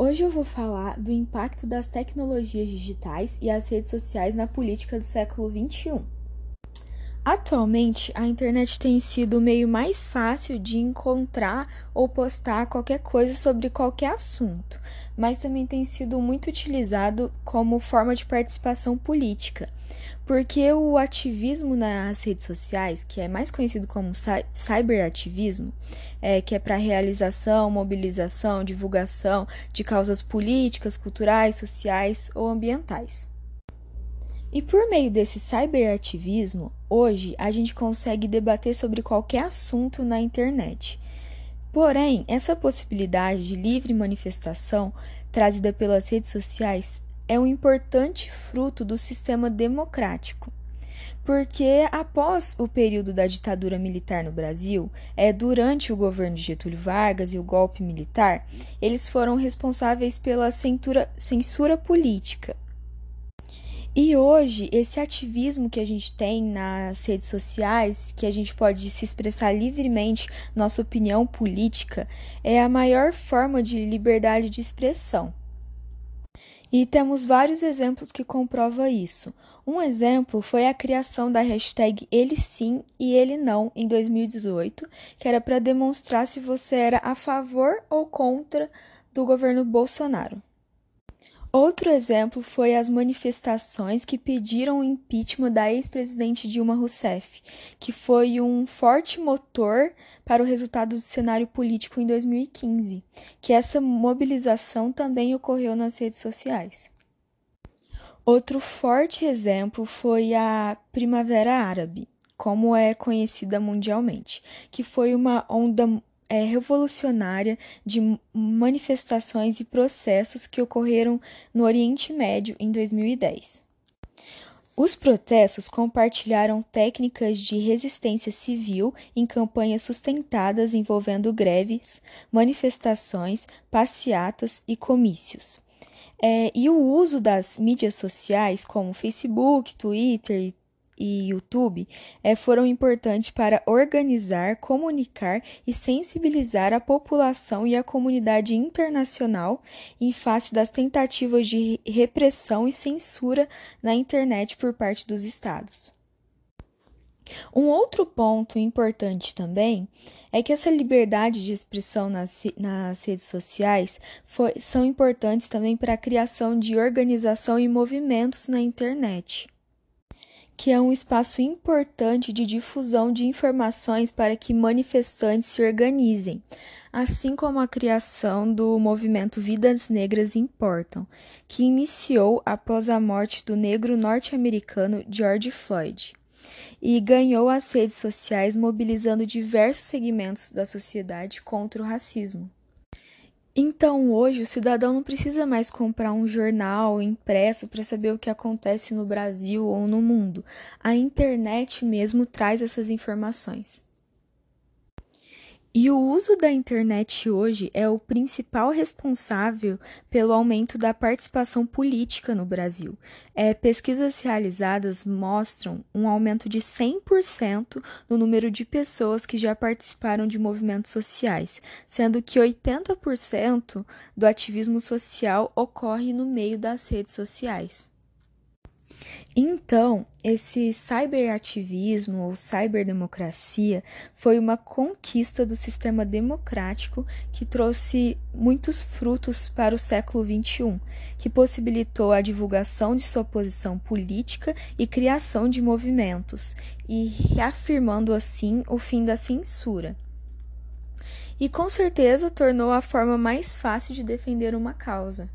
Hoje eu vou falar do impacto das tecnologias digitais e as redes sociais na política do século XXI. Atualmente, a internet tem sido o meio mais fácil de encontrar ou postar qualquer coisa sobre qualquer assunto, mas também tem sido muito utilizado como forma de participação política, porque o ativismo nas redes sociais, que é mais conhecido como cyberativismo, é, que é para realização, mobilização, divulgação de causas políticas, culturais, sociais ou ambientais. E por meio desse cyberativismo, hoje a gente consegue debater sobre qualquer assunto na internet. Porém, essa possibilidade de livre manifestação trazida pelas redes sociais é um importante fruto do sistema democrático. Porque após o período da ditadura militar no Brasil, é durante o governo de Getúlio Vargas e o golpe militar, eles foram responsáveis pela censura, censura política e hoje, esse ativismo que a gente tem nas redes sociais, que a gente pode se expressar livremente nossa opinião política, é a maior forma de liberdade de expressão. E temos vários exemplos que comprovam isso. Um exemplo foi a criação da hashtag Ele Sim e Ele Não em 2018, que era para demonstrar se você era a favor ou contra do governo Bolsonaro. Outro exemplo foi as manifestações que pediram o impeachment da ex-presidente Dilma Rousseff, que foi um forte motor para o resultado do cenário político em 2015, que essa mobilização também ocorreu nas redes sociais. Outro forte exemplo foi a Primavera Árabe, como é conhecida mundialmente, que foi uma onda é, revolucionária de manifestações e processos que ocorreram no Oriente Médio em 2010. Os protestos compartilharam técnicas de resistência civil em campanhas sustentadas envolvendo greves, manifestações, passeatas e comícios. É, e o uso das mídias sociais, como Facebook, Twitter e YouTube é, foram importantes para organizar, comunicar e sensibilizar a população e a comunidade internacional em face das tentativas de repressão e censura na internet por parte dos Estados. Um outro ponto importante também é que essa liberdade de expressão nas, nas redes sociais foi, são importantes também para a criação de organização e movimentos na internet que é um espaço importante de difusão de informações para que manifestantes se organizem, assim como a criação do movimento Vidas Negras Importam, que iniciou após a morte do negro norte-americano George Floyd. E ganhou as redes sociais mobilizando diversos segmentos da sociedade contra o racismo. Então, hoje, o cidadão não precisa mais comprar um jornal impresso para saber o que acontece no Brasil ou no mundo. A internet mesmo traz essas informações. E o uso da internet hoje é o principal responsável pelo aumento da participação política no Brasil. É, pesquisas realizadas mostram um aumento de 100% no número de pessoas que já participaram de movimentos sociais, sendo que 80% do ativismo social ocorre no meio das redes sociais. Então, esse cyberativismo ou cyberdemocracia foi uma conquista do sistema democrático que trouxe muitos frutos para o século XXI, que possibilitou a divulgação de sua posição política e criação de movimentos, e reafirmando assim o fim da censura. E com certeza tornou a forma mais fácil de defender uma causa.